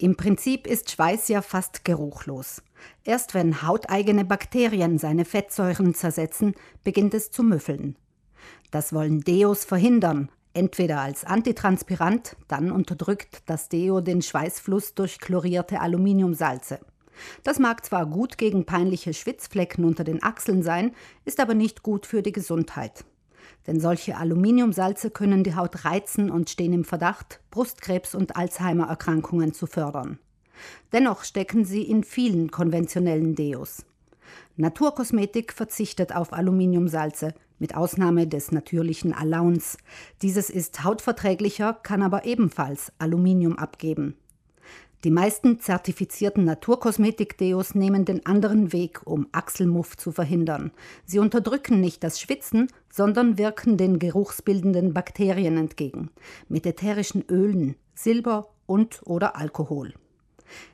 Im Prinzip ist Schweiß ja fast geruchlos. Erst wenn hauteigene Bakterien seine Fettsäuren zersetzen, beginnt es zu müffeln. Das wollen Deos verhindern, entweder als Antitranspirant, dann unterdrückt das Deo den Schweißfluss durch chlorierte Aluminiumsalze. Das mag zwar gut gegen peinliche Schwitzflecken unter den Achseln sein, ist aber nicht gut für die Gesundheit. Denn solche Aluminiumsalze können die Haut reizen und stehen im Verdacht, Brustkrebs und Alzheimer-Erkrankungen zu fördern. Dennoch stecken sie in vielen konventionellen Deos. Naturkosmetik verzichtet auf Aluminiumsalze, mit Ausnahme des natürlichen Allowns. Dieses ist hautverträglicher, kann aber ebenfalls Aluminium abgeben. Die meisten zertifizierten Naturkosmetik-Deos nehmen den anderen Weg, um Achselmuff zu verhindern. Sie unterdrücken nicht das Schwitzen, sondern wirken den geruchsbildenden Bakterien entgegen. Mit ätherischen Ölen, Silber und oder Alkohol.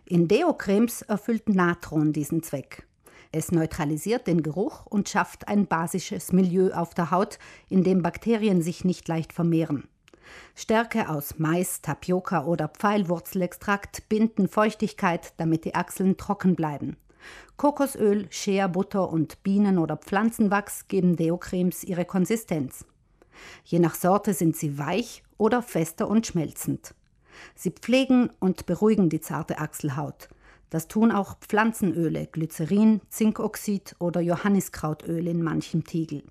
In Deo-Cremes erfüllt Natron diesen Zweck. Es neutralisiert den Geruch und schafft ein basisches Milieu auf der Haut, in dem Bakterien sich nicht leicht vermehren. Stärke aus Mais, Tapioca oder Pfeilwurzelextrakt binden Feuchtigkeit, damit die Achseln trocken bleiben. Kokosöl, Shea Butter und Bienen- oder Pflanzenwachs geben Deocremes ihre Konsistenz. Je nach Sorte sind sie weich oder fester und schmelzend. Sie pflegen und beruhigen die zarte Achselhaut. Das tun auch Pflanzenöle, Glycerin, Zinkoxid oder Johanniskrautöl in manchem Tiegel.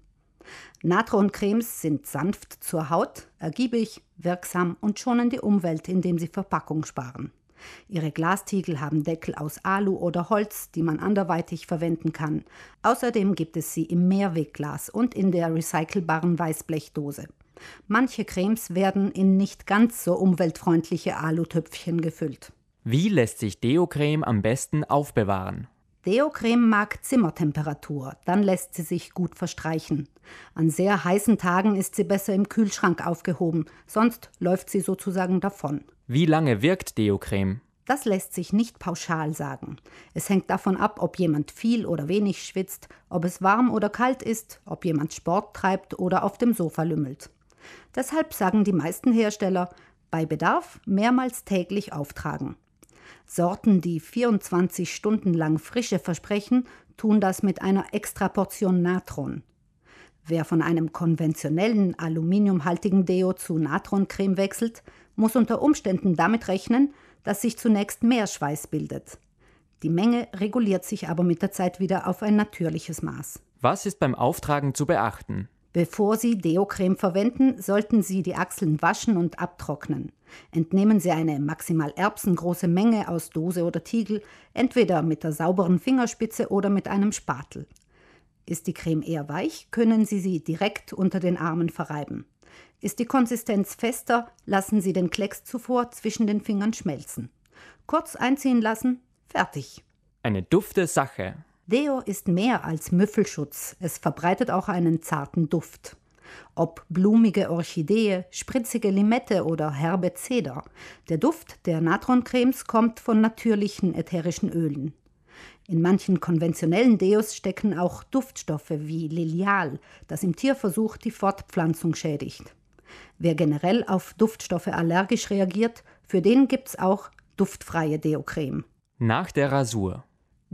Natroncremes sind sanft zur Haut, ergiebig, wirksam und schonen die Umwelt, indem sie Verpackung sparen. Ihre Glastiegel haben Deckel aus Alu oder Holz, die man anderweitig verwenden kann. Außerdem gibt es sie im Mehrwegglas und in der recycelbaren Weißblechdose. Manche Cremes werden in nicht ganz so umweltfreundliche Alutöpfchen gefüllt. Wie lässt sich Deo-Creme am besten aufbewahren? Deo-Creme mag Zimmertemperatur, dann lässt sie sich gut verstreichen. An sehr heißen Tagen ist sie besser im Kühlschrank aufgehoben, sonst läuft sie sozusagen davon. Wie lange wirkt Deo-Creme? Das lässt sich nicht pauschal sagen. Es hängt davon ab, ob jemand viel oder wenig schwitzt, ob es warm oder kalt ist, ob jemand Sport treibt oder auf dem Sofa lümmelt. Deshalb sagen die meisten Hersteller, bei Bedarf mehrmals täglich auftragen. Sorten, die 24 Stunden lang Frische versprechen, tun das mit einer Extraportion Natron. Wer von einem konventionellen aluminiumhaltigen Deo zu Natroncreme wechselt, muss unter Umständen damit rechnen, dass sich zunächst mehr Schweiß bildet. Die Menge reguliert sich aber mit der Zeit wieder auf ein natürliches Maß. Was ist beim Auftragen zu beachten? Bevor Sie Deocreme verwenden, sollten Sie die Achseln waschen und abtrocknen. Entnehmen Sie eine maximal erbsengroße Menge aus Dose oder Tiegel, entweder mit der sauberen Fingerspitze oder mit einem Spatel. Ist die Creme eher weich, können Sie sie direkt unter den Armen verreiben. Ist die Konsistenz fester, lassen Sie den Klecks zuvor zwischen den Fingern schmelzen. Kurz einziehen lassen, fertig. Eine dufte Sache. Deo ist mehr als Müffelschutz, es verbreitet auch einen zarten Duft. Ob blumige Orchidee, spritzige Limette oder herbe Zeder, der Duft der Natroncremes kommt von natürlichen ätherischen Ölen. In manchen konventionellen Deos stecken auch Duftstoffe wie Lilial, das im Tierversuch die Fortpflanzung schädigt. Wer generell auf Duftstoffe allergisch reagiert, für den gibt's auch duftfreie Deocreme. Nach der Rasur.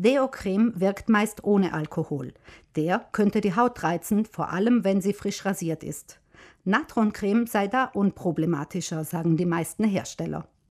Deo-Creme wirkt meist ohne Alkohol. Der könnte die Haut reizen, vor allem wenn sie frisch rasiert ist. Natroncreme sei da unproblematischer, sagen die meisten Hersteller.